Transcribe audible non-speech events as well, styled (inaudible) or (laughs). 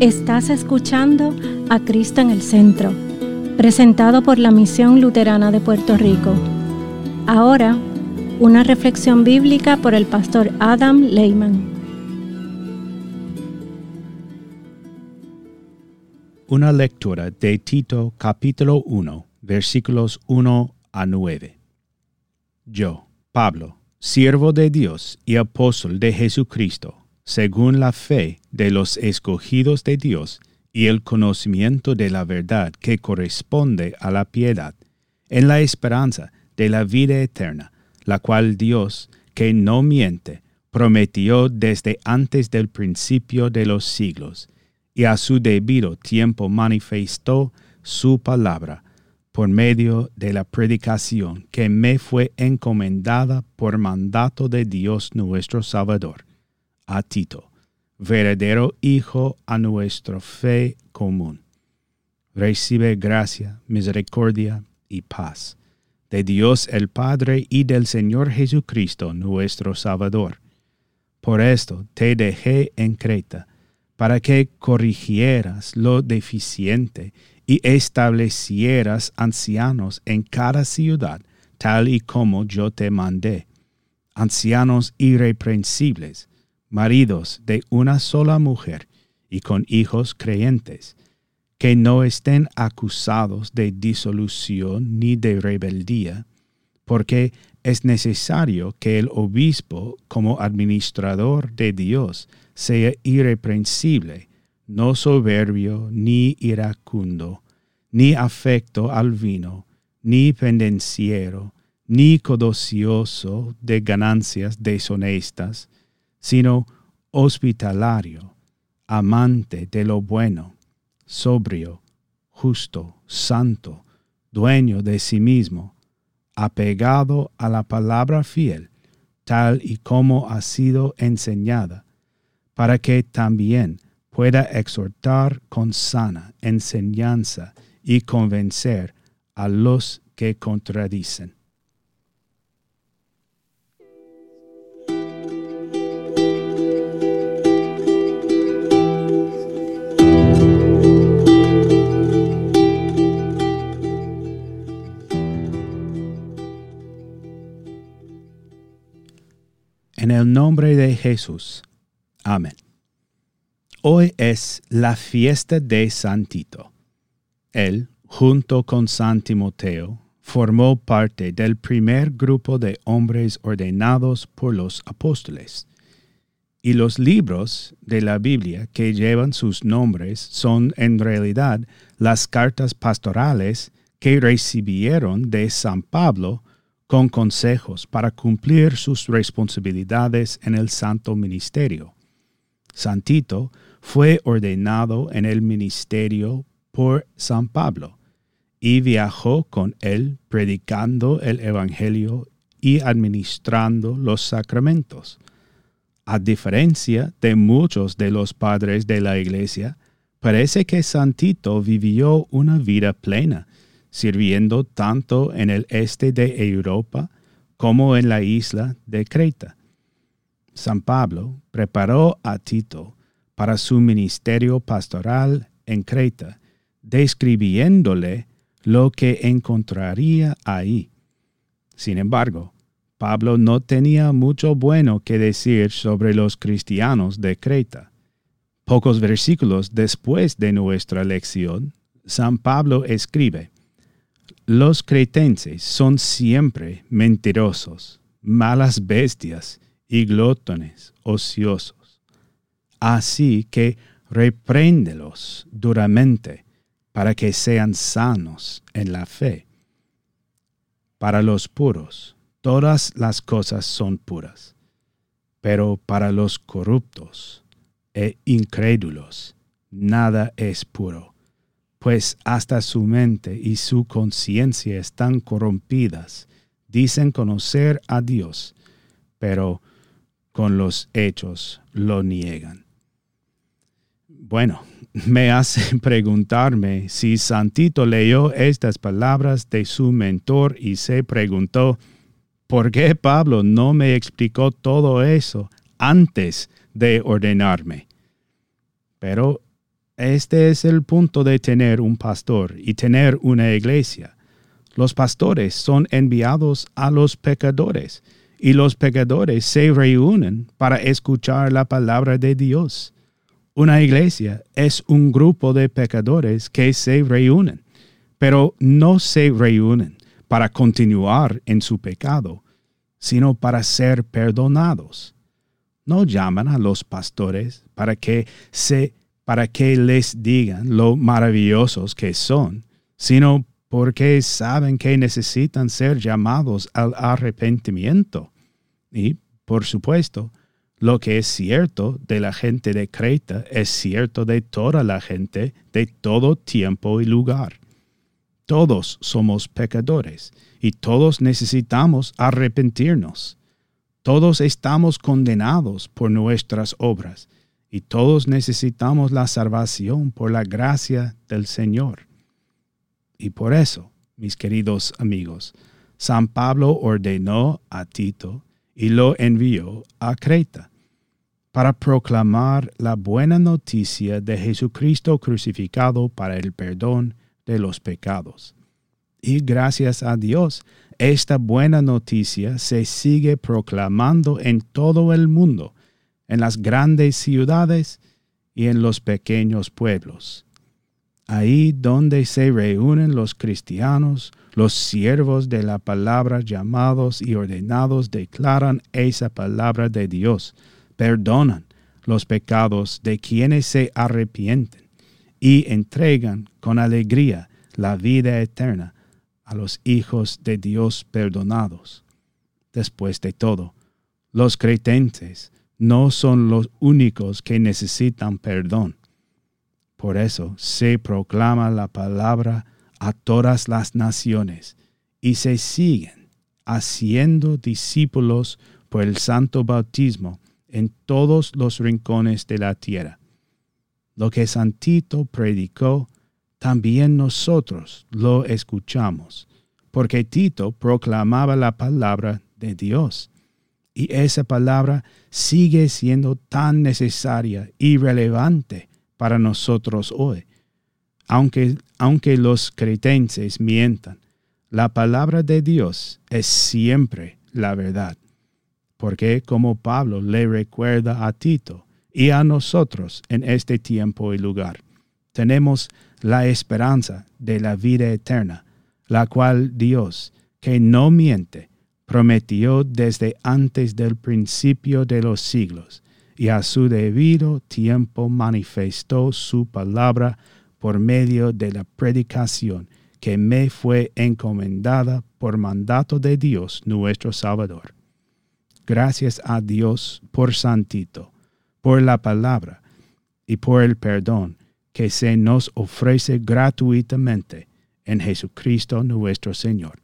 Estás escuchando a Cristo en el Centro, presentado por la Misión Luterana de Puerto Rico. Ahora, una reflexión bíblica por el pastor Adam Lehman. Una lectura de Tito capítulo 1, versículos 1 a 9. Yo, Pablo, siervo de Dios y apóstol de Jesucristo, según la fe de los escogidos de Dios y el conocimiento de la verdad que corresponde a la piedad, en la esperanza de la vida eterna, la cual Dios, que no miente, prometió desde antes del principio de los siglos, y a su debido tiempo manifestó su palabra por medio de la predicación que me fue encomendada por mandato de Dios nuestro Salvador a Tito, verdadero hijo a nuestra fe común. Recibe gracia, misericordia y paz de Dios el Padre y del Señor Jesucristo nuestro Salvador. Por esto te dejé en Creta, para que corrigieras lo deficiente y establecieras ancianos en cada ciudad, tal y como yo te mandé, ancianos irreprensibles, maridos de una sola mujer y con hijos creyentes, que no estén acusados de disolución ni de rebeldía, porque es necesario que el obispo, como administrador de Dios, sea irreprensible, no soberbio ni iracundo, ni afecto al vino, ni pendenciero, ni codicioso de ganancias deshonestas, sino hospitalario, amante de lo bueno, sobrio, justo, santo, dueño de sí mismo, apegado a la palabra fiel, tal y como ha sido enseñada, para que también pueda exhortar con sana enseñanza y convencer a los que contradicen. El nombre de Jesús. Amén. Hoy es la fiesta de San Tito. Él, junto con San Timoteo, formó parte del primer grupo de hombres ordenados por los apóstoles. Y los libros de la Biblia que llevan sus nombres son en realidad las cartas pastorales que recibieron de San Pablo con consejos para cumplir sus responsabilidades en el santo ministerio. Santito fue ordenado en el ministerio por San Pablo y viajó con él predicando el Evangelio y administrando los sacramentos. A diferencia de muchos de los padres de la Iglesia, parece que Santito vivió una vida plena sirviendo tanto en el este de Europa como en la isla de Creta. San Pablo preparó a Tito para su ministerio pastoral en Creta, describiéndole lo que encontraría ahí. Sin embargo, Pablo no tenía mucho bueno que decir sobre los cristianos de Creta. Pocos versículos después de nuestra lección, San Pablo escribe, los cretenses son siempre mentirosos, malas bestias y glotones ociosos. Así que repréndelos duramente para que sean sanos en la fe. Para los puros, todas las cosas son puras, pero para los corruptos e incrédulos, nada es puro pues hasta su mente y su conciencia están corrompidas. Dicen conocer a Dios, pero con los hechos lo niegan. Bueno, me hace (laughs) preguntarme si Santito leyó estas palabras de su mentor y se preguntó, ¿por qué Pablo no me explicó todo eso antes de ordenarme? Pero Este es el punto de tener un pastor y tener una iglesia. Los pastores son enviados a los pecadores y los pecadores se reúnen para escuchar la palabra de Dios. Una iglesia es un grupo de pecadores que se reúnen, pero no se reúnen para continuar en su pecado, sino para ser perdonados. No llaman a los pastores para que se para que les digan lo maravillosos que son, sino porque saben que necesitan ser llamados al arrepentimiento. Y, por supuesto, lo que es cierto de la gente de Creta es cierto de toda la gente de todo tiempo y lugar. Todos somos pecadores y todos necesitamos arrepentirnos. Todos estamos condenados por nuestras obras y todos necesitamos la salvación por la gracia del Señor. Y por eso, mis queridos amigos, San Pablo ordenó a Tito y lo envió a Creta para proclamar la buena noticia de Jesucristo crucificado para el perdón de los pecados. Y gracias a Dios, esta buena noticia se sigue proclamando en todo el mundo en las grandes ciudades y en los pequeños pueblos. Ahí donde se reúnen los cristianos, los siervos de la palabra llamados y ordenados declaran esa palabra de Dios, perdonan los pecados de quienes se arrepienten y entregan con alegría la vida eterna a los hijos de Dios perdonados. Después de todo, los creyentes no son los únicos que necesitan perdón. Por eso se proclama la palabra a todas las naciones y se siguen haciendo discípulos por el santo bautismo en todos los rincones de la tierra. Lo que Santito predicó, también nosotros lo escuchamos, porque Tito proclamaba la palabra de Dios y esa palabra sigue siendo tan necesaria y relevante para nosotros hoy. Aunque, aunque los cretenses mientan, la palabra de Dios es siempre la verdad. Porque como Pablo le recuerda a Tito y a nosotros en este tiempo y lugar, tenemos la esperanza de la vida eterna, la cual Dios, que no miente, prometió desde antes del principio de los siglos, y a su debido tiempo manifestó su palabra por medio de la predicación que me fue encomendada por mandato de Dios nuestro Salvador. Gracias a Dios por Santito, por la palabra y por el perdón que se nos ofrece gratuitamente en Jesucristo nuestro Señor